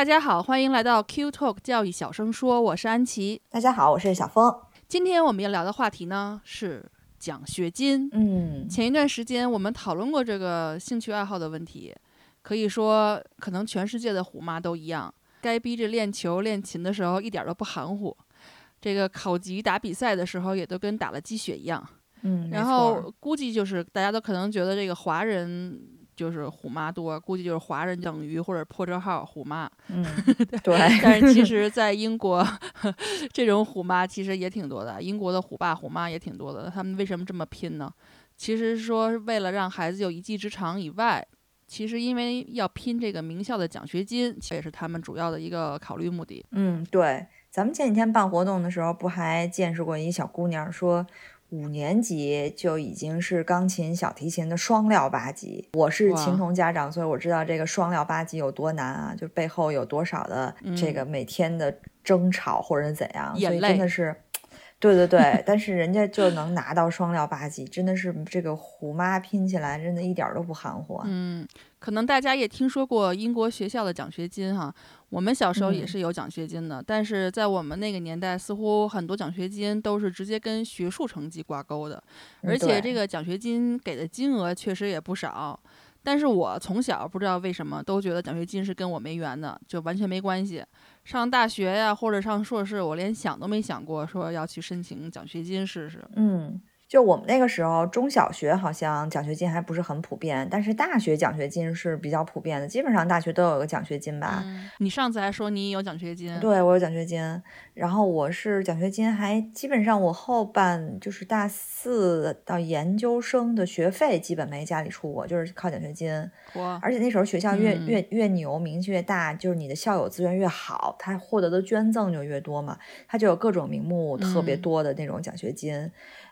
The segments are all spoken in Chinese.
大家好，欢迎来到 Q Talk 教育小声说，我是安琪。大家好，我是小峰。今天我们要聊的话题呢是奖学金。嗯，前一段时间我们讨论过这个兴趣爱好的问题，可以说可能全世界的虎妈都一样，该逼着练球练琴的时候一点都不含糊，这个考级打比赛的时候也都跟打了鸡血一样。嗯，然后估计就是大家都可能觉得这个华人。就是虎妈多，估计就是华人等于或者破折号虎妈。嗯，对。但是其实，在英国，这种虎妈其实也挺多的。英国的虎爸虎妈也挺多的。他们为什么这么拼呢？其实说为了让孩子有一技之长以外，其实因为要拼这个名校的奖学金，这也是他们主要的一个考虑目的。嗯，对。咱们前几天办活动的时候，不还见识过一小姑娘说。五年级就已经是钢琴、小提琴的双料八级。我是琴童家长，所以我知道这个双料八级有多难啊！就背后有多少的这个每天的争吵或者怎样，所以真的是，对对对。但是人家就能拿到双料八级，真的是这个虎妈拼起来，真的一点都不含糊。嗯，可能大家也听说过英国学校的奖学金哈。我们小时候也是有奖学金的，但是在我们那个年代，似乎很多奖学金都是直接跟学术成绩挂钩的，而且这个奖学金给的金额确实也不少。但是我从小不知道为什么都觉得奖学金是跟我没缘的，就完全没关系。上大学呀，或者上硕士，我连想都没想过说要去申请奖学金试试。嗯。就我们那个时候，中小学好像奖学金还不是很普遍，但是大学奖学金是比较普遍的，基本上大学都有个奖学金吧。你上次还说你有奖学金，对我有奖学金，然后我是奖学金还基本上我后半就是大四到研究生的学费基本没家里出过，就是靠奖学金。而且那时候学校越越越牛，名气越大，就是你的校友资源越好，他获得的捐赠就越多嘛，他就有各种名目特别多的那种奖学金。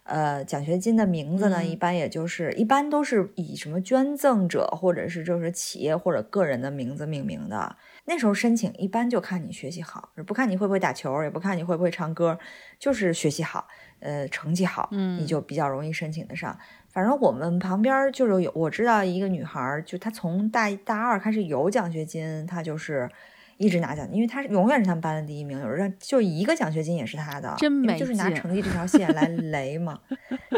呃，奖学金的名字呢，一般也就是一般都是以什么捐赠者或者是就是企业或者个人的名字命名的。那时候申请一般就看你学习好，不看你会不会打球，也不看你会不会唱歌，就是学习好，呃，成绩好，你就比较容易申请得上。反正我们旁边就是有我知道一个女孩，就她从大一大二开始有奖学金，她就是。一直拿奖，因为他是永远是他们班的第一名，有人就一个奖学金也是他的，真没就是拿成绩这条线来雷嘛，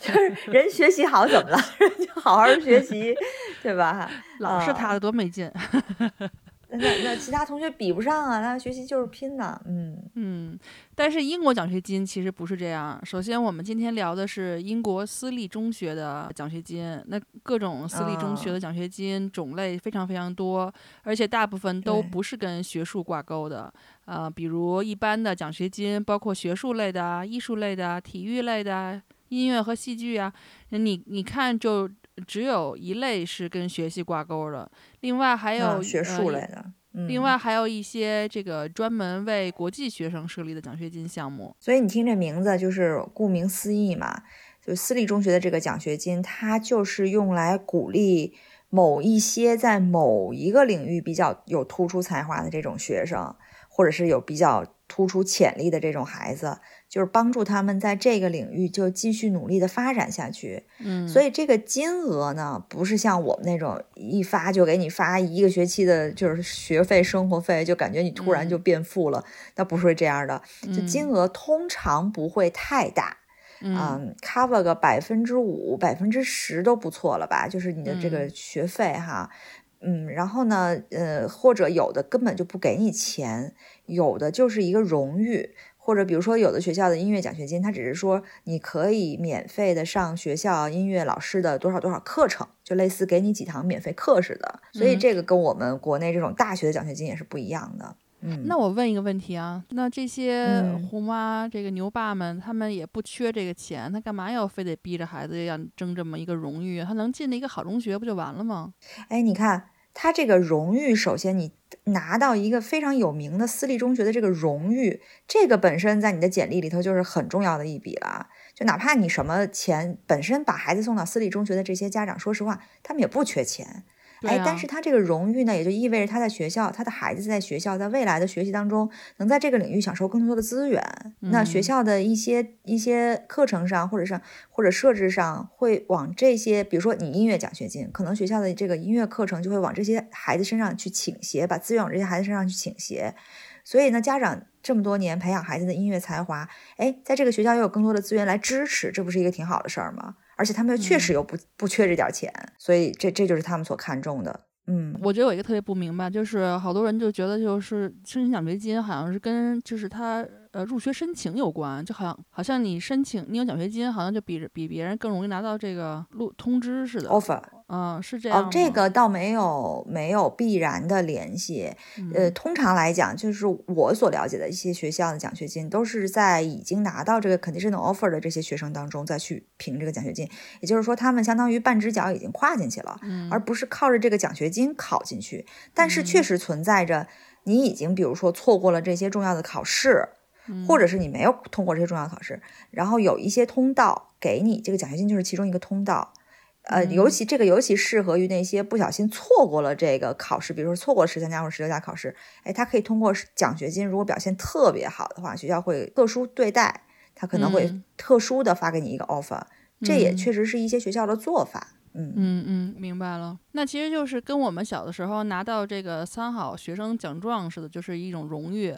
就是人学习好怎么了，人 就好好学习，对吧？老是他的多没劲。那那其他同学比不上啊，他学习就是拼的，嗯嗯。但是英国奖学金其实不是这样。首先，我们今天聊的是英国私立中学的奖学金。那各种私立中学的奖学金种类非常非常多，而且大部分都不是跟学术挂钩的。呃，比如一般的奖学金，包括学术类的、艺术类的、体育类的、音乐和戏剧啊。你你看就。只有一类是跟学习挂钩的，另外还有学术类的，另外还有一些这个专门为国际学生设立的奖学金项目。所以你听这名字就是顾名思义嘛，就私立中学的这个奖学金，它就是用来鼓励某一些在某一个领域比较有突出才华的这种学生，或者是有比较突出潜力的这种孩子。就是帮助他们在这个领域就继续努力的发展下去，嗯，所以这个金额呢，不是像我们那种一发就给你发一个学期的，就是学费、生活费，就感觉你突然就变富了，那不是这样的。就金额通常不会太大，嗯，cover 个百分之五、百分之十都不错了吧？就是你的这个学费哈，嗯，然后呢，呃，或者有的根本就不给你钱，有的就是一个荣誉。或者比如说，有的学校的音乐奖学金，它只是说你可以免费的上学校音乐老师的多少多少课程，就类似给你几堂免费课似的。所以这个跟我们国内这种大学的奖学金也是不一样的。嗯，那我问一个问题啊，那这些虎妈这个牛爸们，他们也不缺这个钱，他干嘛要非得逼着孩子要争这么一个荣誉？他能进那一个好中学不就完了吗？哎，你看。他这个荣誉，首先你拿到一个非常有名的私立中学的这个荣誉，这个本身在你的简历里头就是很重要的一笔了。就哪怕你什么钱，本身把孩子送到私立中学的这些家长，说实话，他们也不缺钱。哎，但是他这个荣誉呢，也就意味着他在学校，他的孩子在学校，在未来的学习当中，能在这个领域享受更多的资源。那学校的一些一些课程上，或者是或者设置上，会往这些，比如说你音乐奖学金，可能学校的这个音乐课程就会往这些孩子身上去倾斜，把资源往这些孩子身上去倾斜。所以呢，家长这么多年培养孩子的音乐才华，哎，在这个学校又有更多的资源来支持，这不是一个挺好的事儿吗？而且他们确实又不不缺这点钱，所以这这就是他们所看重的。嗯，我觉得有一个特别不明白，就是好多人就觉得就是申请奖学金好像是跟就是他呃入学申请有关，就好像好像你申请你有奖学金，好像就比比别人更容易拿到这个录通知似的 offer。嗯，是这样。哦，这个倒没有没有必然的联系。呃，通常来讲，就是我所了解的一些学校的奖学金，都是在已经拿到这个 conditional offer 的这些学生当中再去评这个奖学金。也就是说，他们相当于半只脚已经跨进去了，而不是靠着这个奖学金考进去。但是确实存在着，你已经比如说错过了这些重要的考试，或者是你没有通过这些重要考试，然后有一些通道给你这个奖学金，就是其中一个通道。呃，尤其这个尤其适合于那些不小心错过了这个考试，比如说错过了十三加或者十六加考试，哎，他可以通过奖学金，如果表现特别好的话，学校会特殊对待，他可能会特殊的发给你一个 offer，这也确实是一些学校的做法。嗯嗯嗯，明白了。那其实就是跟我们小的时候拿到这个三好学生奖状似的，就是一种荣誉。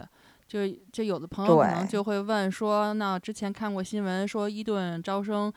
就就有的朋友可能就会问说，那之前看过新闻说伊顿招生。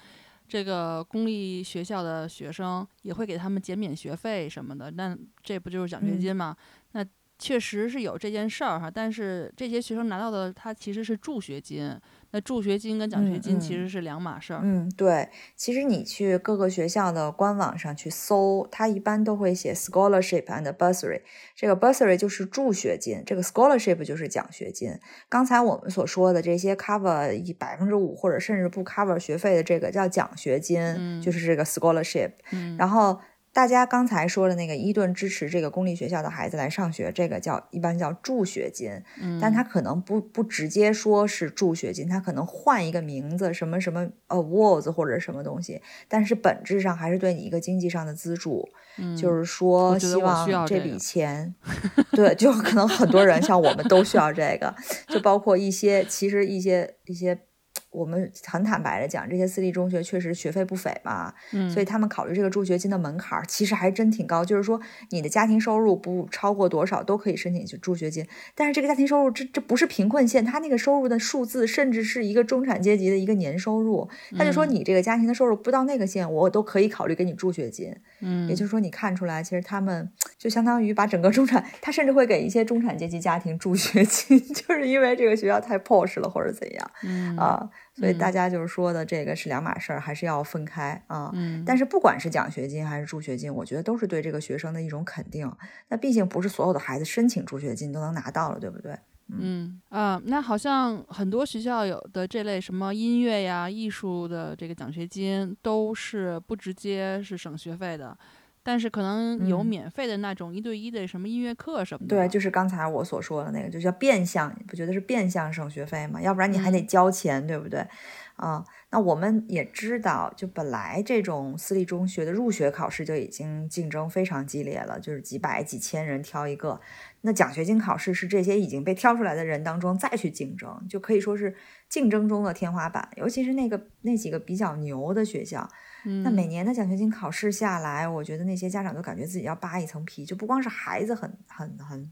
这个公立学校的学生也会给他们减免学费什么的，那这不就是奖学金吗？那确实是有这件事儿哈，但是这些学生拿到的他其实是助学金。那助学金跟奖学金其实是两码事儿。嗯，对，其实你去各个学校的官网上去搜，它一般都会写 scholarship and bursary。这个 bursary 就是助学金，这个 scholarship 就是奖学金。刚才我们所说的这些 cover 一百分之五或者甚至不 cover 学费的这个叫奖学金，就是这个 scholarship。然后。大家刚才说的那个伊顿支持这个公立学校的孩子来上学，这个叫一般叫助学金，但他可能不不直接说是助学金，他可能换一个名字，什么什么 awards 或者什么东西，但是本质上还是对你一个经济上的资助，就是说希望这笔钱，对，就可能很多人像我们都需要这个，就包括一些其实一些一些。我们很坦白的讲，这些私立中学确实学费不菲嘛，嗯，所以他们考虑这个助学金的门槛其实还真挺高，就是说你的家庭收入不超过多少都可以申请去助学金。但是这个家庭收入这这不是贫困线，他那个收入的数字甚至是一个中产阶级的一个年收入。他就说你这个家庭的收入不到那个线，我都可以考虑给你助学金。嗯，也就是说你看出来，其实他们就相当于把整个中产，他甚至会给一些中产阶级家庭助学金，就是因为这个学校太 posh 了或者怎样。嗯啊。所以大家就是说的这个是两码事儿，还是要分开啊。嗯。但是不管是奖学金还是助学金，我觉得都是对这个学生的一种肯定。那毕竟不是所有的孩子申请助学金都能拿到了，对不对？嗯啊，那好像很多学校有的这类什么音乐呀、艺术的这个奖学金，都是不直接是省学费的。但是可能有免费的那种一对一的什么音乐课什么的，对，就是刚才我所说的那个，就叫变相，不觉得是变相省学费吗？要不然你还得交钱，对不对？啊，那我们也知道，就本来这种私立中学的入学考试就已经竞争非常激烈了，就是几百几千人挑一个，那奖学金考试是这些已经被挑出来的人当中再去竞争，就可以说是竞争中的天花板，尤其是那个那几个比较牛的学校。那每年的奖学金考试下来，我觉得那些家长都感觉自己要扒一层皮，就不光是孩子很很很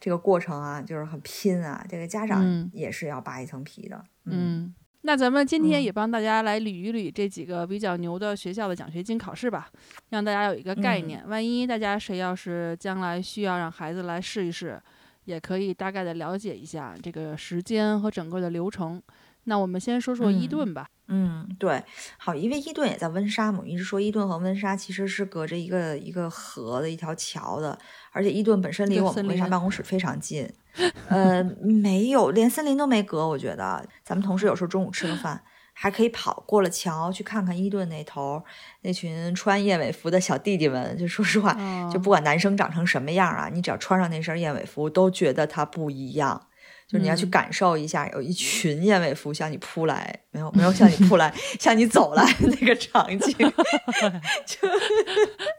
这个过程啊，就是很拼啊，这个家长也是要扒一层皮的。嗯，那咱们今天也帮大家来捋一捋这几个比较牛的学校的奖学金考试吧，让大家有一个概念。万一大家谁要是将来需要让孩子来试一试，也可以大概的了解一下这个时间和整个的流程。那我们先说说伊顿吧。嗯，对，好，因为伊顿也在温莎嘛，一直说伊顿和温莎其实是隔着一个一个河的一条桥的，而且伊顿本身离我们温莎办公室非常近，呃，没有，连森林都没隔，我觉得。咱们同事有时候中午吃个饭。还可以跑过了桥去看看伊顿那头那群穿燕尾服的小弟弟们。就说实话，就不管男生长成什么样啊，你只要穿上那身燕尾服，都觉得他不一样。就是你要去感受一下，有一群燕尾服向你扑来，没有没有向你扑来，向你走来那个场景，就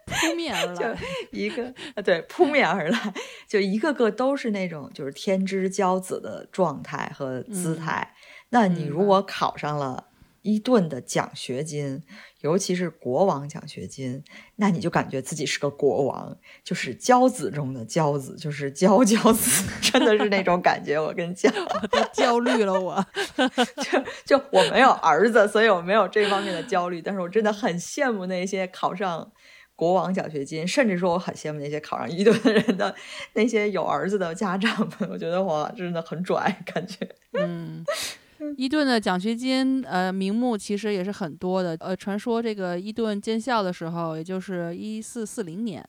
扑面而 来，就一个对扑面而来，就一个个都是那种就是天之骄子的状态和姿态。那你如果考上了。伊顿的奖学金，尤其是国王奖学金，那你就感觉自己是个国王，就是骄子中的骄子，就是骄骄子，真的是那种感觉。我跟你讲，我 都焦虑了，我就就我没有儿子，所以我没有这方面的焦虑。但是我真的很羡慕那些考上国王奖学金，甚至说我很羡慕那些考上一顿的人的那些有儿子的家长们。我觉得我，真的很拽，感觉嗯。伊顿的奖学金，呃，名目其实也是很多的。呃，传说这个伊顿建校的时候，也就是一四四零年，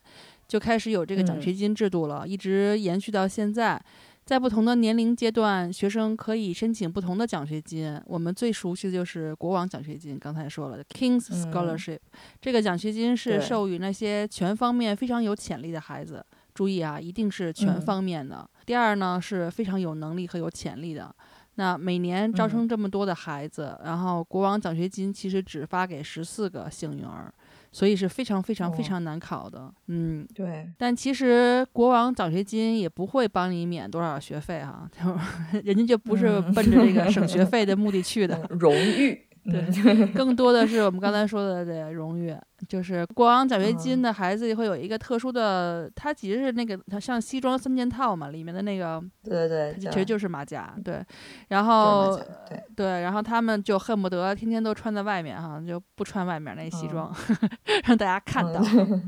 就开始有这个奖学金制度了，一直延续到现在。在不同的年龄阶段，学生可以申请不同的奖学金。我们最熟悉的就是国王奖学金，刚才说了，King's Scholarship。这个奖学金是授予那些全方面非常有潜力的孩子。注意啊，一定是全方面的。第二呢，是非常有能力和有潜力的。那每年招生这么多的孩子，然后国王奖学金其实只发给十四个幸运儿，所以是非常非常非常难考的。嗯，对。但其实国王奖学金也不会帮你免多少学费哈，就人家就不是奔着这个省学 费的目的去的。荣誉，对，更多的是我们刚才说的这荣誉。就是国王奖学金的孩子会有一个特殊的，它其实是那个他像西装三件套嘛，里面的那个，对对对，其实就是马甲，对，然后对对，然后他们就恨不得天天都穿在外面哈，就不穿外面那西装，让大家看到，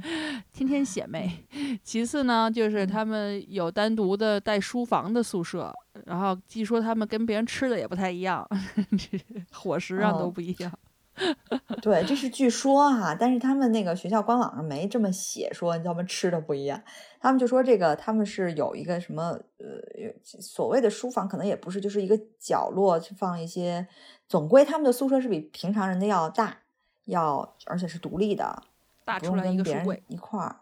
天天显媚。其次呢，就是他们有单独的带书房的宿舍，然后据说他们跟别人吃的也不太一样，伙食上都不一样。对，这是据说哈，但是他们那个学校官网上没这么写，说他们吃的不一样。他们就说这个他们是有一个什么呃所谓的书房，可能也不是，就是一个角落去放一些。总归他们的宿舍是比平常人的要大，要而且是独立的，大出来一个书柜一块儿。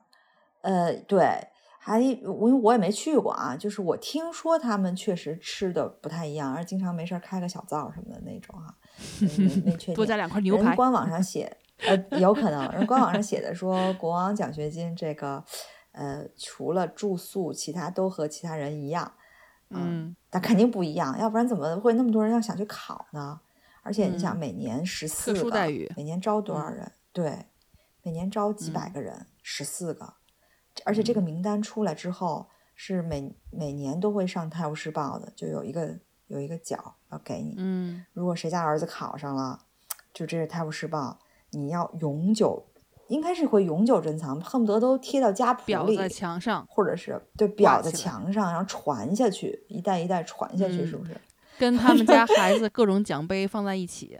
呃，对。还我因为我也没去过啊，就是我听说他们确实吃的不太一样，而经常没事开个小灶什么的那种哈，没确定。多加两块牛排。人官网上写，呃，有可能人官网上写的说国王奖学金这个，呃，除了住宿，其他都和其他人一样。嗯，但肯定不一样，要不然怎么会那么多人要想去考呢？而且你想，每年十四个，每年招多少人？对，每年招几百个人，十四个。而且这个名单出来之后，是每每年都会上《泰晤士报》的，就有一个有一个角要给你。嗯，如果谁家儿子考上了，就这是《泰晤士报》，你要永久，应该是会永久珍藏，恨不得都贴到家谱里，在墙上，或者是对裱在墙上，然后传下去，一代一代传下去，是不是？跟他们家 孩子各种奖杯放在一起。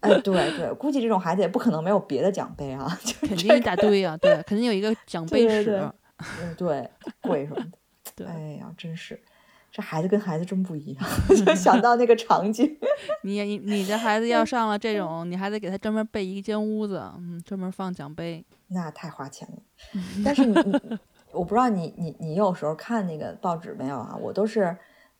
哎，对对，估计这种孩子也不可能没有别的奖杯啊，肯定一大堆啊，对，肯定有一个奖杯史。嗯，对，贵什么的，对，哎呀，真是，这孩子跟孩子真不一样，就想到那个场景。你你你的孩子要上了这种，你还得给他专门备一间屋子，嗯，专门放奖杯，那太花钱了。但是你，我不知道你你你有时候看那个报纸没有啊？我都是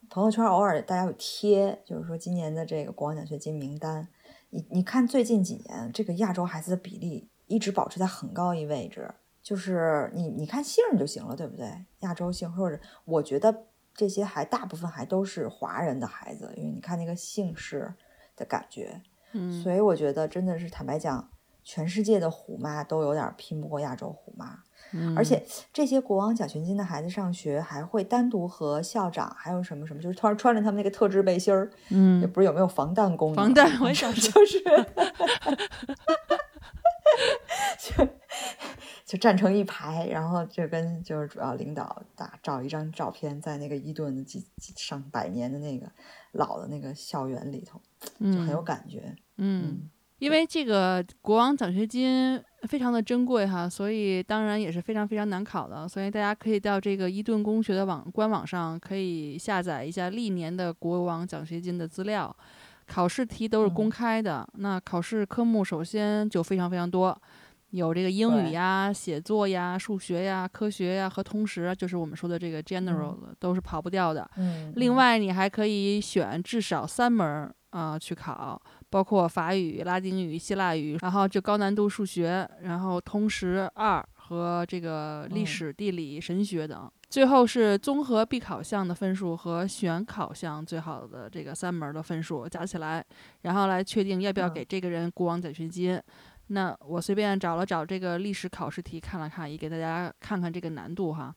朋友圈偶尔大家有贴，就是说今年的这个国王奖学金名单。你你看最近几年这个亚洲孩子的比例一直保持在很高一位置。就是你，你看姓就行了，对不对？亚洲姓，或者我觉得这些还大部分还都是华人的孩子，因为你看那个姓氏的感觉，嗯，所以我觉得真的是坦白讲，全世界的虎妈都有点拼不过亚洲虎妈，嗯，而且这些国王奖学金的孩子上学还会单独和校长还有什么什么，就是突然穿着他们那个特制背心儿，嗯，也不是有没有防弹功能，防弹，我想？就是。就就站成一排，然后就跟就是主要领导打照一张照片，在那个伊顿的几上百年的那个老的那个校园里头，就很有感觉。嗯，因为这个国王奖学金非常的珍贵哈，所以当然也是非常非常难考的。所以大家可以到这个伊顿公学的网官网上，可以下载一下历年的国王奖学金的资料。考试题都是公开的。那考试科目首先就非常非常多，有这个英语呀、写作呀、数学呀、科学呀和通识，就是我们说的这个 general 都是跑不掉的。嗯。另外，你还可以选至少三门啊去考，包括法语、拉丁语、希腊语，然后就高难度数学，然后通识二。和这个历史、地理、神学等，最后是综合必考项的分数和选考项最好的这个三门的分数加起来，然后来确定要不要给这个人国王奖学金。那我随便找了找这个历史考试题看了看，也给大家看看这个难度哈。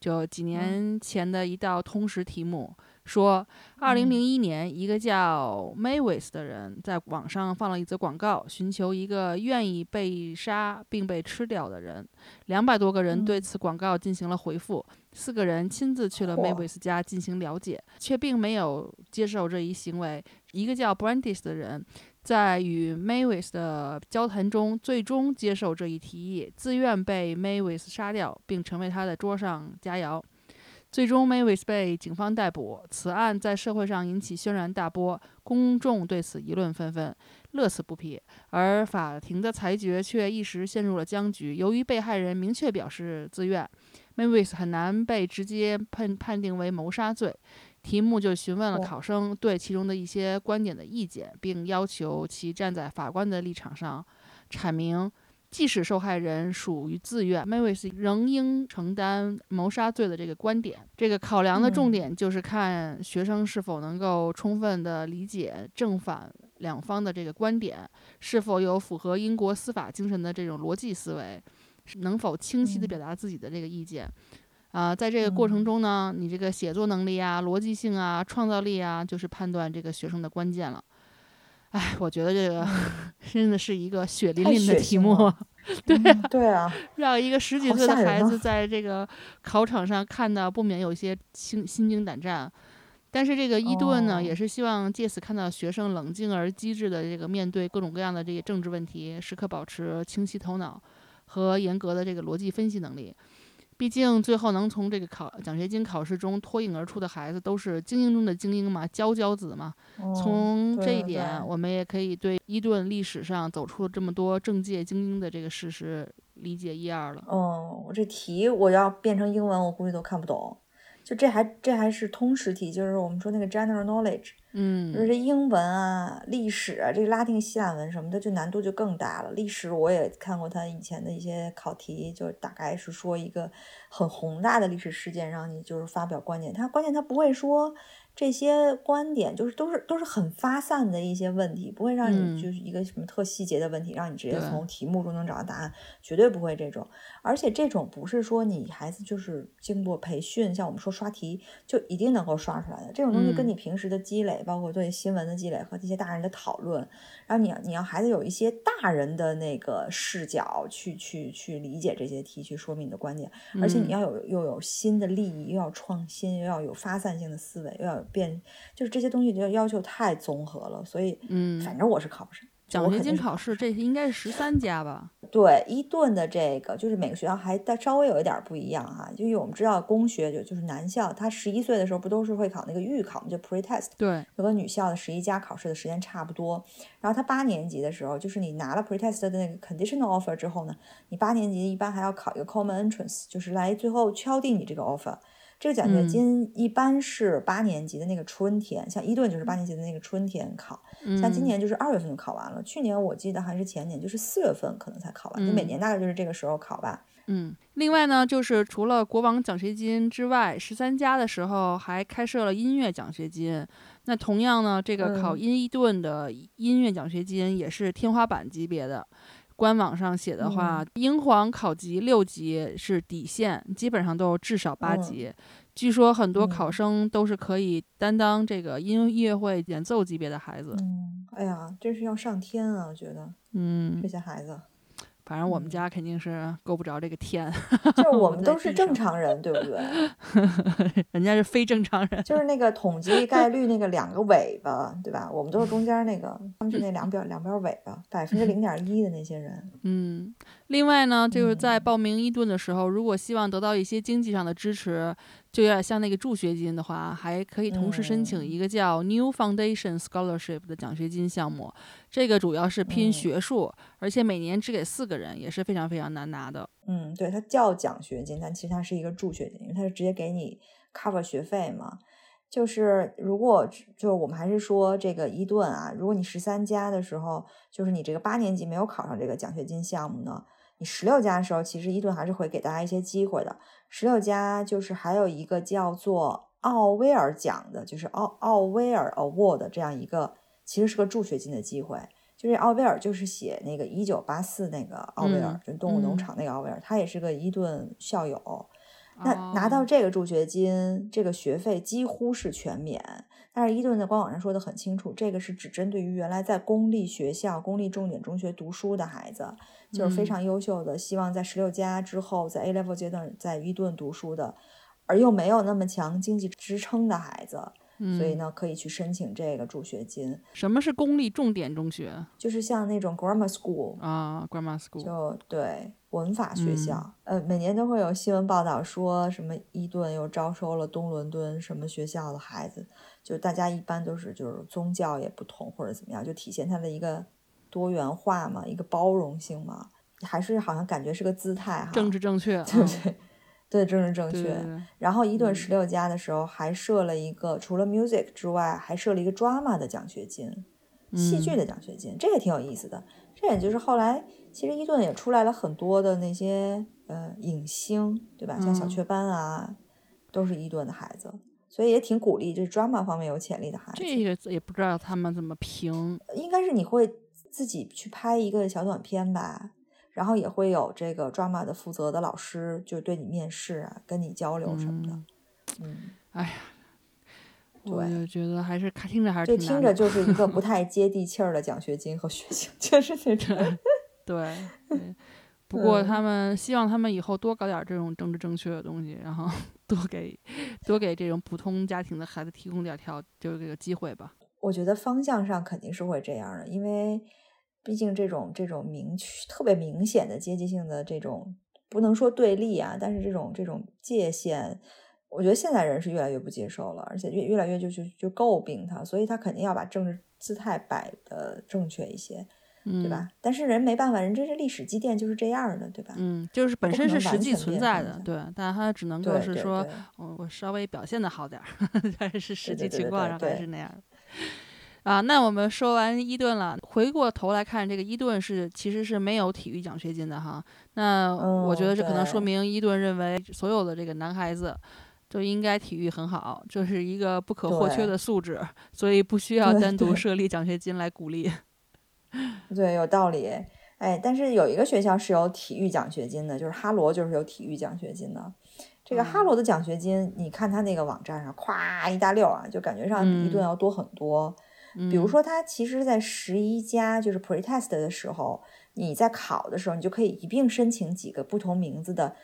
就几年前的一道通识题目。说，二零零一年，一个叫 Mavis 的人在网上放了一则广告，寻求一个愿意被杀并被吃掉的人。两百多个人对此广告进行了回复，四个人亲自去了 Mavis 家进行了解，却并没有接受这一行为。一个叫 Brandis 的人在与 Mavis 的交谈中，最终接受这一提议，自愿被 Mavis 杀掉，并成为他的桌上佳肴。最终，Mavis 被警方逮捕。此案在社会上引起轩然大波，公众对此议论纷纷，乐此不疲。而法庭的裁决却一时陷入了僵局。由于被害人明确表示自愿，Mavis 很难被直接判判定为谋杀罪。题目就询问了考生对其中的一些观点的意见，并要求其站在法官的立场上阐明。即使受害人属于自愿，Mavis 仍应承担谋杀罪的这个观点。这个考量的重点就是看学生是否能够充分的理解正反两方的这个观点，是否有符合英国司法精神的这种逻辑思维，能否清晰的表达自己的这个意见。啊，在这个过程中呢，你这个写作能力啊、逻辑性啊、创造力啊，就是判断这个学生的关键了。哎，我觉得这个 真的是一个血淋淋的题目，对对啊，让一个十几岁的孩子在这个考场上看到，不免有些心心惊胆战。但是这个伊顿呢，也是希望借此看到学生冷静而机智的这个面对各种各样的这些政治问题，时刻保持清晰头脑和严格的这个逻辑分析能力。毕竟，最后能从这个考奖学金考试中脱颖而出的孩子，都是精英中的精英嘛，佼佼子嘛。从这一点，我们也可以对伊顿历史上走出了这么多政界精英的这个事实理解一二了。哦，我这题我要变成英文，我估计都看不懂。就这还这还是通识题，就是我们说那个 general knowledge。嗯，就是英文啊、历史啊，这个拉丁、希腊文什么的，就难度就更大了。历史我也看过他以前的一些考题，就大概是说一个很宏大的历史事件，让你就是发表观点。他关键他不会说。这些观点就是都是都是很发散的一些问题，不会让你就是一个什么特细节的问题，让你直接从题目中能找到答案，绝对不会这种。而且这种不是说你孩子就是经过培训，像我们说刷题就一定能够刷出来的。这种东西跟你平时的积累，包括对新闻的积累和这些大人的讨论，然后你要你要孩子有一些大人的那个视角去去去理解这些题，去说明你的观点。而且你要有又有新的利益，又要创新，又要有发散性的思维，又要有。变就是这些东西就要求太综合了，所以嗯，反正我是考不上。奖学金考试这应该是十三家吧？对，伊顿的这个就是每个学校还但稍微有一点不一样哈，就因为我们知道公学就就是男校，他十一岁的时候不都是会考那个预考嘛？就 pretest。对，就跟女校的十一家考试的时间差不多。然后他八年级的时候，就是你拿了 pretest 的那个 conditional offer 之后呢，你八年级一般还要考一个 common entrance，就是来最后敲定你这个 offer。这个奖学金一般是八年级的那个春天，像伊顿就是八年级的那个春天考，像今年就是二月份就考完了。去年我记得还是前年，就是四月份可能才考完。就每年大概就是这个时候考吧。嗯，另外呢，就是除了国王奖学金之外，十三加的时候还开设了音乐奖学金。那同样呢，这个考伊顿的音乐奖学金也是天花板级别的。官网上写的话，英皇考级六级是底线，基本上都至少八级。据说很多考生都是可以担当这个音乐会演奏级别的孩子。嗯，哎呀，这是要上天啊！我觉得，嗯，这些孩子。反正我们家肯定是够不着这个天，就是我们都是正常人，对不对？人家是非正常人，就是那个统计概率那个两个尾巴，对吧？我们都是中间那个，他们是那两边两边尾巴，百分之零点一的那些人。嗯。另外呢，就是在报名伊顿的时候，如果希望得到一些经济上的支持，就有点像那个助学金的话，还可以同时申请一个叫 New Foundation Scholarship 的奖学金项目。这个主要是拼学术，而且每年只给四个人，也是非常非常难拿的。嗯，对，它叫奖学金，但其实它是一个助学金，因为它是直接给你 cover 学费嘛。就是如果就是我们还是说这个伊顿啊，如果你十三加的时候，就是你这个八年级没有考上这个奖学金项目呢？你十六加的时候，其实伊顿还是会给大家一些机会的。十六加就是还有一个叫做奥威尔奖的，就是奥奥威尔 Award 这样一个，其实是个助学金的机会。就是奥威尔就是写那个一九八四那个奥威尔，就动物农场那个奥威尔，他也是个伊顿校友。那拿到这个助学金，这个学费几乎是全免。但是伊顿在官网上说的很清楚，这个是只针对于原来在公立学校、公立重点中学读书的孩子，就是非常优秀的，希望在十六加之后在 A level 阶段在伊顿读书的，而又没有那么强经济支撑的孩子。所以呢，可以去申请这个助学金。什么是公立重点中学？就是像那种 grammar school 啊，grammar school，就对文法学校。呃，每年都会有新闻报道说什么伊顿又招收了东伦敦什么学校的孩子，就大家一般都是就是宗教也不同或者怎么样，就体现它的一个多元化嘛，一个包容性嘛，还是好像感觉是个姿态哈，政治正确，对不对？对，政治正确。然后伊顿十六加的时候还设了一个，除了 music 之外，还设了一个 drama 的奖学金，戏剧的奖学金，这也挺有意思的。这也就是后来其实伊顿也出来了很多的那些呃影星，对吧？像小雀斑啊，都是伊顿的孩子，所以也挺鼓励，就是 drama 方面有潜力的孩子。这个也不知道他们怎么评，应该是你会自己去拍一个小短片吧。然后也会有这个 drama 的负责的老师，就对你面试啊，跟你交流什么的。嗯，哎呀，我就觉得还是听着还是就听着就是一个不 太接地气儿的奖学金和学校，就是那种。对，不过他们希望他们以后多搞点这种政治正确的东西，然后多给多给这种普通家庭的孩子提供点条，就是这个机会吧。我觉得方向上肯定是会这样的，因为。毕竟这种这种明确、特别明显的阶级性的这种不能说对立啊，但是这种这种界限，我觉得现在人是越来越不接受了，而且越越来越就就就诟病他，所以他肯定要把政治姿态摆的正确一些，对吧？但是人没办法，人这是历史积淀就是这样的，对吧？嗯，就是本身是实际存在的，对，但他只能够是说，我稍微表现的好点儿，但是实际情况上还是那样。啊，那我们说完伊顿了，回过头来看这个伊顿是其实是没有体育奖学金的哈。那我觉得这可能说明伊顿认为所有的这个男孩子都应该体育很好，这是一个不可或缺的素质，所以不需要单独设立奖学金来鼓励。对，有道理。哎，但是有一个学校是有体育奖学金的，就是哈罗就是有体育奖学金的。这个哈罗的奖学金，你看他那个网站上，咵一大溜啊，就感觉上比一顿要多很多。比如说，他其实，在十一加就是 pretest 的时候，你在考的时候，你就可以一并申请几个不同名字的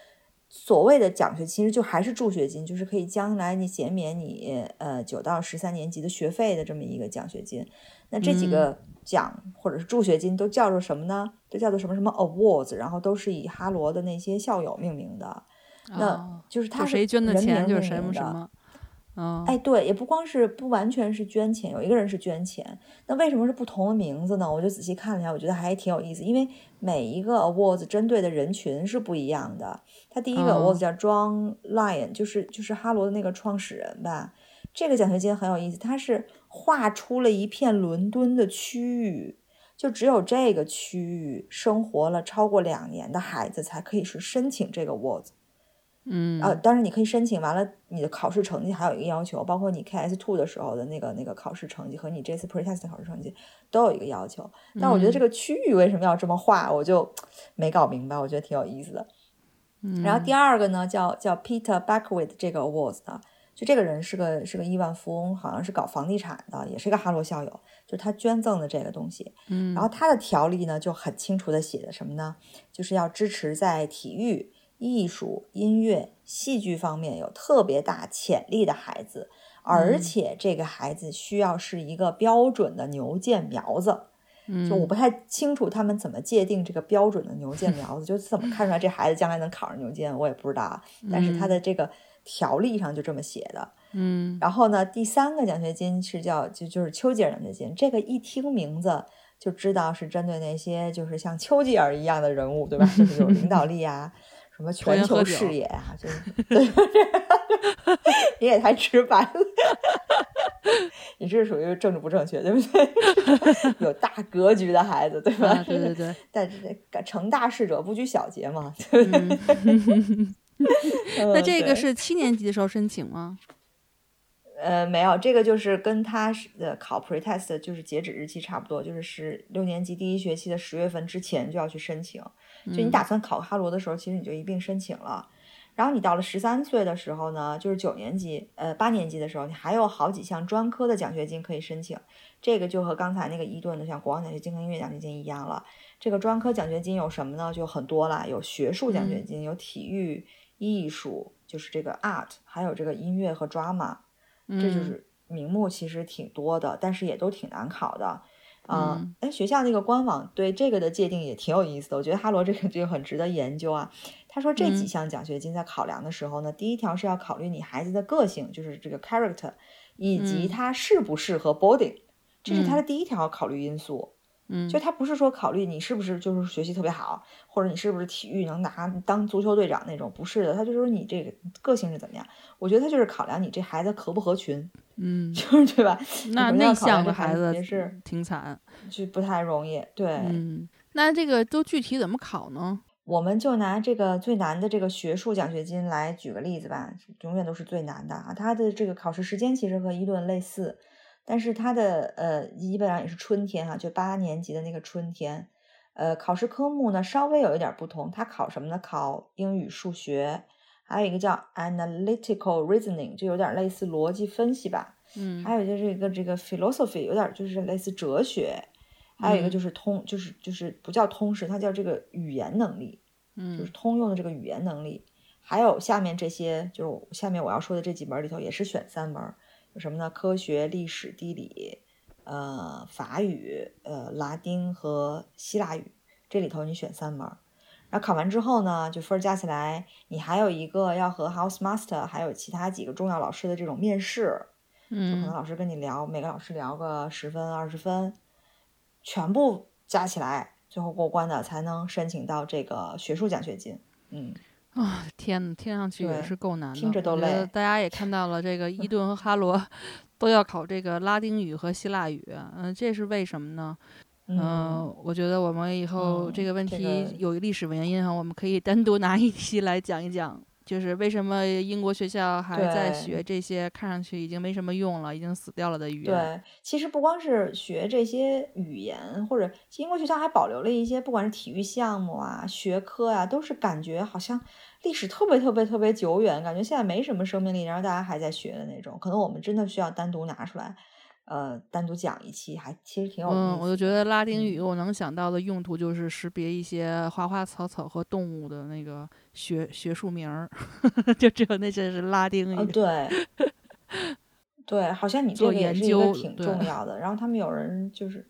所谓的奖学金，其实就还是助学金，就是可以将来你减免你呃九到十三年级的学费的这么一个奖学金。那这几个奖或者是助学金都叫做什么呢？都叫做什么什么 awards，然后都是以哈罗的那些校友命名的。那就是他谁捐的钱就是什么什么。哎，对，也不光是不完全是捐钱，有一个人是捐钱。那为什么是不同的名字呢？我就仔细看了一下，我觉得还挺有意思，因为每一个 awards 针对的人群是不一样的。他第一个 awards 叫 John Lyon，就是就是哈罗的那个创始人吧。这个奖学金很有意思，它是画出了一片伦敦的区域，就只有这个区域生活了超过两年的孩子才可以是申请这个 awards。嗯啊，当然你可以申请完了，你的考试成绩还有一个要求，包括你 KS two 的时候的那个那个考试成绩和你这次 pretest 考试成绩都有一个要求。但我觉得这个区域为什么要这么画，我就没搞明白，我觉得挺有意思的。嗯然后第二个呢，叫叫 Peter Backwith 这个 awards 的，就这个人是个是个亿万富翁，好像是搞房地产的，也是一个哈罗校友，就是他捐赠的这个东西。嗯，然后他的条例呢就很清楚的写的什么呢？就是要支持在体育。艺术、音乐、戏剧方面有特别大潜力的孩子，而且这个孩子需要是一个标准的牛剑苗子，就我不太清楚他们怎么界定这个标准的牛剑苗子，就怎么看出来这孩子将来能考上牛剑，我也不知道。但是他的这个条例上就这么写的。嗯。然后呢，第三个奖学金是叫就就是丘吉尔奖学金，这个一听名字就知道是针对那些就是像丘吉尔一样的人物，对吧？就是有领导力啊。什么全球视野啊？就是，你也太直白了。你这是属于政治不正确，对不对？有大格局的孩子，对吧？对对对。但是成大事者不拘小节嘛，对不对？那这个是七年级的时候申请吗？呃，没有，这个就是跟他呃考 pretest 就是截止日期差不多，就是十六年级第一学期的十月份之前就要去申请。就你打算考哈罗的时候，其实你就一并申请了。然后你到了十三岁的时候呢，就是九年级，呃，八年级的时候，你还有好几项专科的奖学金可以申请。这个就和刚才那个伊顿的像国王奖学金和音乐奖学金一样了。这个专科奖学金有什么呢？就很多了，有学术奖学金，有体育、艺术，就是这个 art，还有这个音乐和 drama。这就是名目其实挺多的，但是也都挺难考的。嗯，哎，学校那个官网对这个的界定也挺有意思的，我觉得哈罗这个就很值得研究啊。他说这几项奖学金在考量的时候呢，第一条是要考虑你孩子的个性，就是这个 character，以及他适不适合 boarding，这是他的第一条考虑因素。嗯，就他不是说考虑你是不是就是学习特别好，或者你是不是体育能拿当足球队长那种，不是的，他就说你这个个性是怎么样。我觉得他就是考量你这孩子合不合群，嗯，就是对吧？那内向的孩子也是挺惨，就不太容易。对，嗯，那这个都具体怎么考呢？我们就拿这个最难的这个学术奖学金来举个例子吧，永远都是最难的啊。他的这个考试时间其实和伊顿类似。但是它的呃，基本上也是春天哈，就八年级的那个春天，呃，考试科目呢稍微有一点不同，它考什么呢？考英语、数学，还有一个叫 analytical reasoning，就有点类似逻辑分析吧。嗯，还有就是一个这个 philosophy，有点就是类似哲学，还有一个就是通，就是就是不叫通识，它叫这个语言能力，嗯，就是通用的这个语言能力。还有下面这些，就是下面我要说的这几门里头也是选三门。什么呢？科学、历史、地理，呃，法语，呃，拉丁和希腊语，这里头你选三门。然后考完之后呢，就分加起来，你还有一个要和 House Master 还有其他几个重要老师的这种面试，嗯，就可能老师跟你聊，每个老师聊个十分、二十分，全部加起来，最后过关的才能申请到这个学术奖学金。嗯。啊天呐，听上去也是够难的。听着都累。大家也看到了，这个伊顿和哈罗 都要考这个拉丁语和希腊语。嗯，这是为什么呢？嗯，我觉得我们以后这个问题有历史原因哈，我们可以单独拿一期来讲一讲。就是为什么英国学校还在学这些看上去已经没什么用了、已经死掉了的语言？对，其实不光是学这些语言，或者英国学校还保留了一些，不管是体育项目啊、学科啊，都是感觉好像历史特别特别特别久远，感觉现在没什么生命力，然后大家还在学的那种。可能我们真的需要单独拿出来。呃，单独讲一期还其实挺有意思。嗯，我就觉得拉丁语，我能想到的用途就是识别一些花花草草和动物的那个学学术名儿，就只有那些是拉丁语。对，对，好像你这个也是一个挺重要的。然后他们有人就是，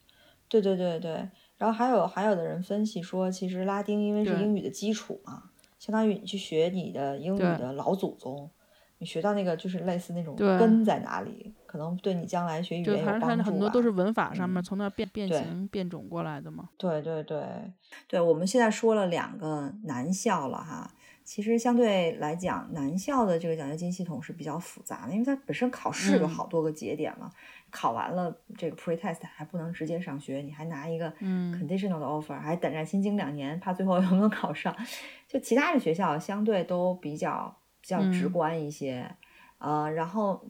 对对对对，然后还有还有的人分析说，其实拉丁因为是英语的基础嘛，相当于你去学你的英语的老祖宗。你学到那个就是类似那种根在哪里，可能对你将来学语言有帮助啊。很多都是文法上面从那变变形变种过来的嘛。对对对对，我们现在说了两个男校了哈，其实相对来讲，南校的这个奖学金系统是比较复杂的，因为它本身考试有好多个节点嘛，考完了这个 pretest 还不能直接上学，你还拿一个 conditional 的 offer，还胆战心惊两年，怕最后能不能考上。就其他的学校相对都比较。比较直观一些，呃，然后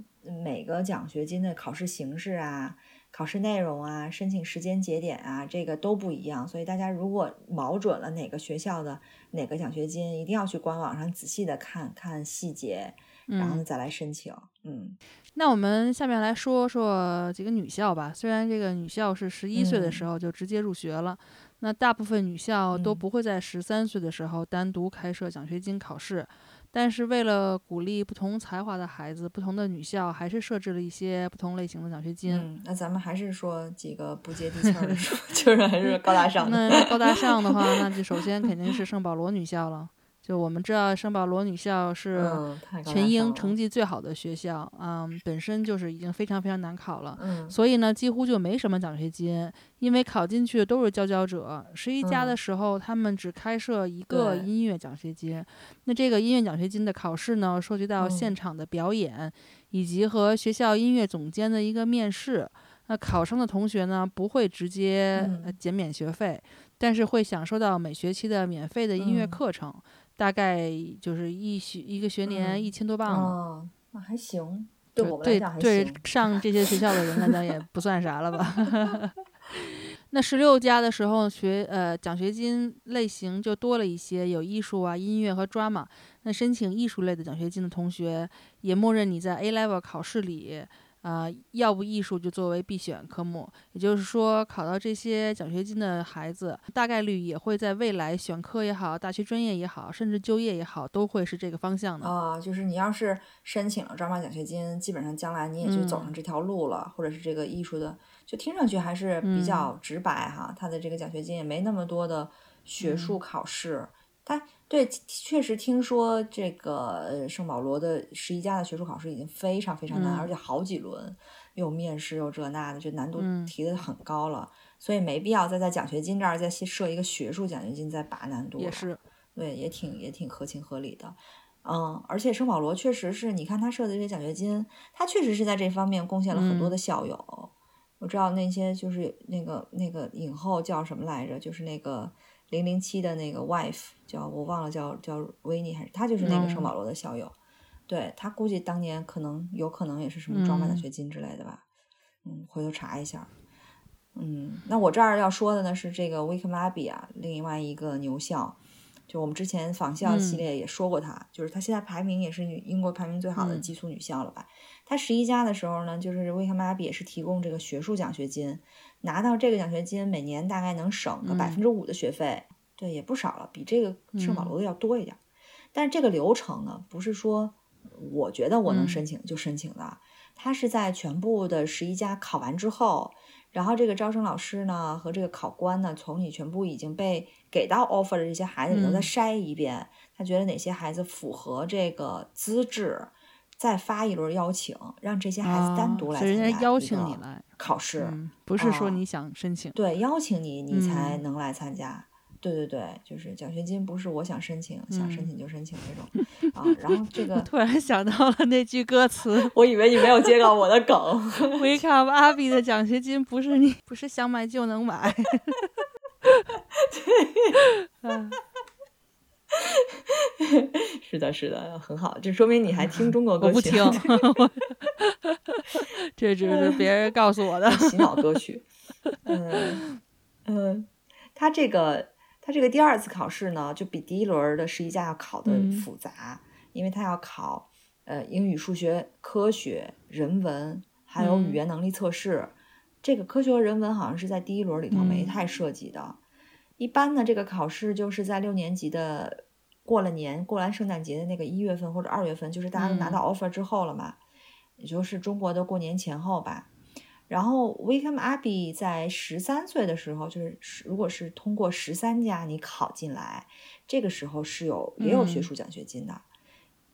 每个奖学金的考试形式啊、考试内容啊、申请时间节点啊，这个都不一样。所以大家如果瞄准了哪个学校的哪个奖学金，一定要去官网上仔细的看看细节，然后再来申请。嗯，那我们下面来说说几个女校吧。虽然这个女校是十一岁的时候就直接入学了，那大部分女校都不会在十三岁的时候单独开设奖学金考试。但是为了鼓励不同才华的孩子，不同的女校还是设置了一些不同类型的奖学金。嗯，那咱们还是说几个不接地气儿的，就是还是高大上。那高大上的话，那就首先肯定是 圣保罗女校了。就我们知道，圣保罗女校是全英成绩最好的学校，嗯，本身就是已经非常非常难考了，嗯，所以呢，几乎就没什么奖学金，因为考进去的都是佼佼者。十一家的时候，他们只开设一个音乐奖学金，那这个音乐奖学金的考试呢，涉及到现场的表演，以及和学校音乐总监的一个面试。那考生的同学呢，不会直接减免学费，但是会享受到每学期的免费的音乐课程。大概就是一学一个学年一千多镑哦，那还行，对我们来讲还行。对上这些学校的人来讲也 不算啥了吧？那十六家的时候学呃奖学金类型就多了一些，有艺术啊、音乐和 drama。那申请艺术类的奖学金的同学，也默认你在 A level 考试里。啊，要不艺术就作为必选科目，也就是说，考到这些奖学金的孩子，大概率也会在未来选科也好，大学专业也好，甚至就业也好，都会是这个方向的啊。就是你要是申请了专八奖学金，基本上将来你也就走上这条路了，或者是这个艺术的，就听上去还是比较直白哈。他的这个奖学金也没那么多的学术考试。他对，确实听说这个圣保罗的十一家的学术考试已经非常非常难，而且好几轮又面试又这那的，就难度提的很高了，所以没必要再在奖学金这儿再设一个学术奖学金再拔难度。也是，对，也挺也挺合情合理的。嗯，而且圣保罗确实是你看他设的这些奖学金，他确实是在这方面贡献了很多的校友。我知道那些就是那个那个影后叫什么来着，就是那个。零零七的那个 wife 叫我忘了叫叫维尼还是他就是那个圣保罗的校友，对他估计当年可能有可能也是什么装满奖学金之类的吧，嗯，回头查一下，嗯，那我这儿要说的呢是这个 Wickham Abbey 啊，另外一个牛校。就我们之前仿校系列也说过，它就是它现在排名也是英国排名最好的寄宿女校了吧？它十一家的时候呢，就是威克马比也是提供这个学术奖学金，拿到这个奖学金每年大概能省个百分之五的学费，对，也不少了，比这个圣保罗的要多一点。但是这个流程呢，不是说我觉得我能申请就申请的，它是在全部的十一家考完之后。然后这个招生老师呢和这个考官呢，从你全部已经被给到 offer 的这些孩子里头再筛一遍，他觉得哪些孩子符合这个资质，再发一轮邀请，让这些孩子单独来参加。人家邀请你来考试，不是说你想申请。对，邀请你，你才能来参加。对对对，就是奖学金，不是我想申请，想申请就申请那种啊。然后这 个突然想到了那句歌词，我以为你没有接到我的梗。Wake up，阿比的奖学金不是你不是想买就能买。是的，是的，很好，这说明你还听中国歌曲。我不听，这只是别人告诉我的洗脑歌曲。嗯嗯，他这个。他这个第二次考试呢，就比第一轮的十一家要考的复杂，因为他要考呃英语、数学、科学、人文，还有语言能力测试。这个科学和人文好像是在第一轮里头没太涉及的。一般呢，这个考试就是在六年级的过了年、过完圣诞节的那个一月份或者二月份，就是大家都拿到 offer 之后了嘛，也就是中国的过年前后吧。然后 Wickham Abbey 在十三岁的时候，就是如果是通过十三家你考进来，这个时候是有也有学术奖学金的。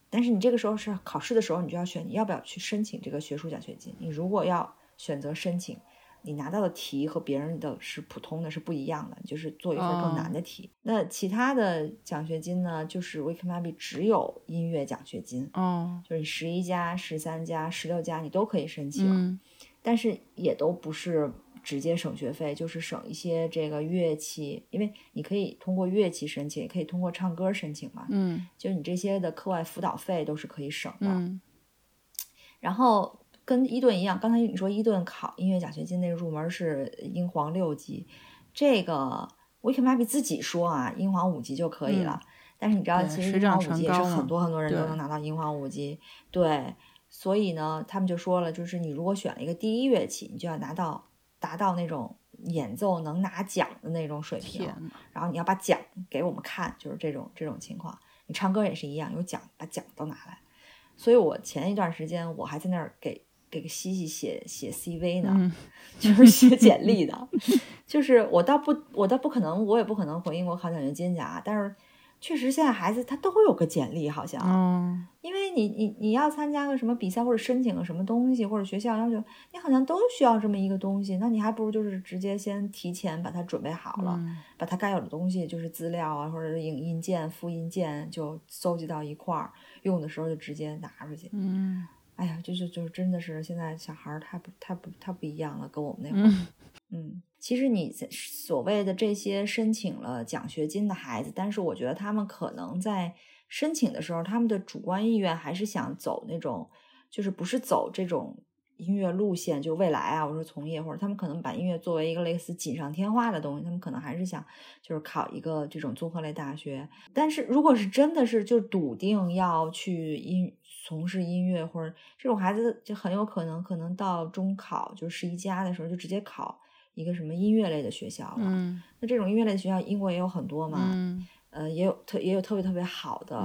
但是你这个时候是考试的时候，你就要选你要不要去申请这个学术奖学金。你如果要选择申请，你拿到的题和别人的是普通的是不一样的，就是做一份更难的题。那其他的奖学金呢，就是 Wickham Abbey 只有音乐奖学金，哦，就是十一家、十三家、十六家你都可以申请。但是也都不是直接省学费，就是省一些这个乐器，因为你可以通过乐器申请，也可以通过唱歌申请嘛。嗯，就你这些的课外辅导费都是可以省的。嗯。然后跟伊顿一样，刚才你说伊顿考音乐奖学金那个入门是英皇六级，这个 Wickham Abbey 自己说啊，英皇五级就可以了。但是你知道，其实英皇五级也是很多很多人都能拿到英皇五级。对。所以呢，他们就说了，就是你如果选了一个第一乐器，你就要拿到达到那种演奏能拿奖的那种水平，然后你要把奖给我们看，就是这种这种情况。你唱歌也是一样，有奖把奖都拿来。所以我前一段时间我还在那儿给给个西西写写 CV 呢，就是写简历的。就是我倒不我倒不可能，我也不可能回英国考奖学金去啊，但是。确实，现在孩子他都有个简历，好像，嗯，因为你你你要参加个什么比赛或者申请个什么东西，或者学校要求，你好像都需要这么一个东西，那你还不如就是直接先提前把它准备好了，把它该有的东西，就是资料啊或者影印件、复印件就搜集到一块儿，用的时候就直接拿出去。嗯，哎呀，就是就是真的是现在小孩儿太不太不太不一样了，跟我们那会儿，嗯。其实你所谓的这些申请了奖学金的孩子，但是我觉得他们可能在申请的时候，他们的主观意愿还是想走那种，就是不是走这种音乐路线，就未来啊，我说从业或者他们可能把音乐作为一个类似锦上添花的东西，他们可能还是想就是考一个这种综合类大学。但是如果是真的是就笃定要去音从事音乐或者这种孩子，就很有可能可能到中考就是十一加的时候就直接考。一个什么音乐类的学校了？嗯，那这种音乐类的学校，英国也有很多嘛。嗯，呃，也有特也有特别特别好的。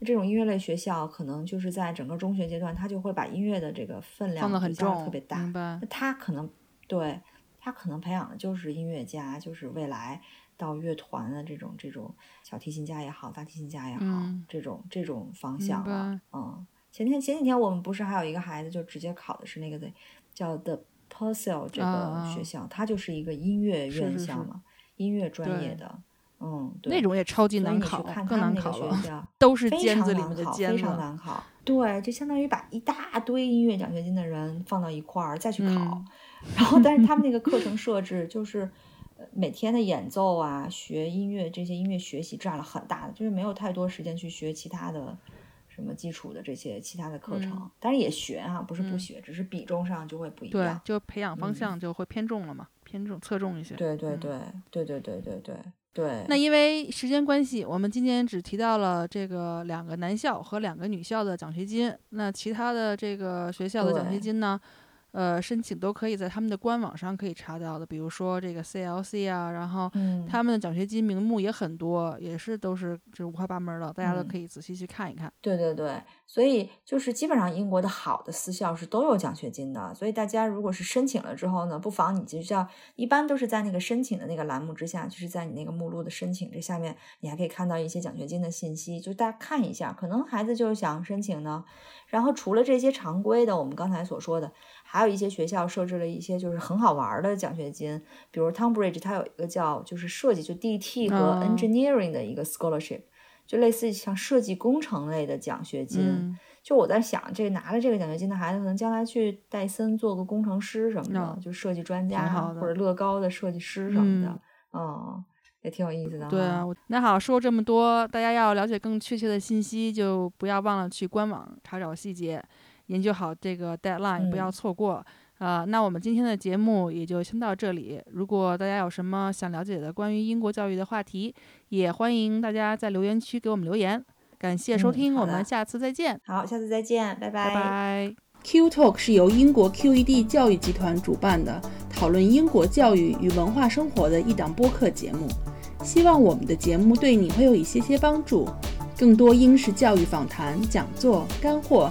那这种音乐类学校，可能就是在整个中学阶段，他就会把音乐的这个分量放很重，特别大。那他可能对他可能培养的就是音乐家，就是未来到乐团的这种这种小提琴家也好，大提琴家也好，这种这种方向了。嗯，前天前几天我们不是还有一个孩子，就直接考的是那个的叫 The。p u r s e l 这个学校，它就是一个音乐院校嘛，音乐专业的，嗯，对那种也超级难考，更难考了，都是尖子里面的尖子，非常难考。对，就相当于把一大堆音乐奖学金的人放到一块儿再去考，然后但是他们那个 课程设置就是每天的演奏啊，学音乐这些音乐学习占了很大的，就是没有太多时间去学其他的。什么基础的这些其他的课程，当然也学啊，不是不学，只是比重上就会不一样。对，就培养方向就会偏重了嘛，偏重侧重一些。对对对对对对对对对。那因为时间关系，我们今天只提到了这个两个男校和两个女校的奖学金，那其他的这个学校的奖学金呢？呃，申请都可以在他们的官网上可以查到的，比如说这个 CLC 啊，然后他们的奖学金名目也很多，也是都是就是五花八门的，大家都可以仔细去看一看。对对对，所以就是基本上英国的好的私校是都有奖学金的，所以大家如果是申请了之后呢，不妨你就叫，一般都是在那个申请的那个栏目之下，就是在你那个目录的申请这下面，你还可以看到一些奖学金的信息，就大家看一下，可能孩子就是想申请呢。然后除了这些常规的，我们刚才所说的。还有一些学校设置了一些就是很好玩的奖学金，比如 Tonbridge，它有一个叫就是设计就 DT 和 Engineering 的一个 scholarship，就类似像设计工程类的奖学金。就我在想，这个拿了这个奖学金的孩子，可能将来去戴森做个工程师什么的，就设计专家或者乐高的设计师什么的，嗯，也挺有意思的。对啊，那好，说这么多，大家要了解更确切的信息，就不要忘了去官网查找细节。研究好这个 deadline，不要错过啊！那我们今天的节目也就先到这里。如果大家有什么想了解的关于英国教育的话题，也欢迎大家在留言区给我们留言。感谢收听，我们下次再见。好，下次再见，拜拜。拜拜。Q Talk 是由英国 QED 教育集团主办的，讨论英国教育与文化生活的一档播客节目。希望我们的节目对你会有一些些帮助。更多英式教育访谈、讲座、干货。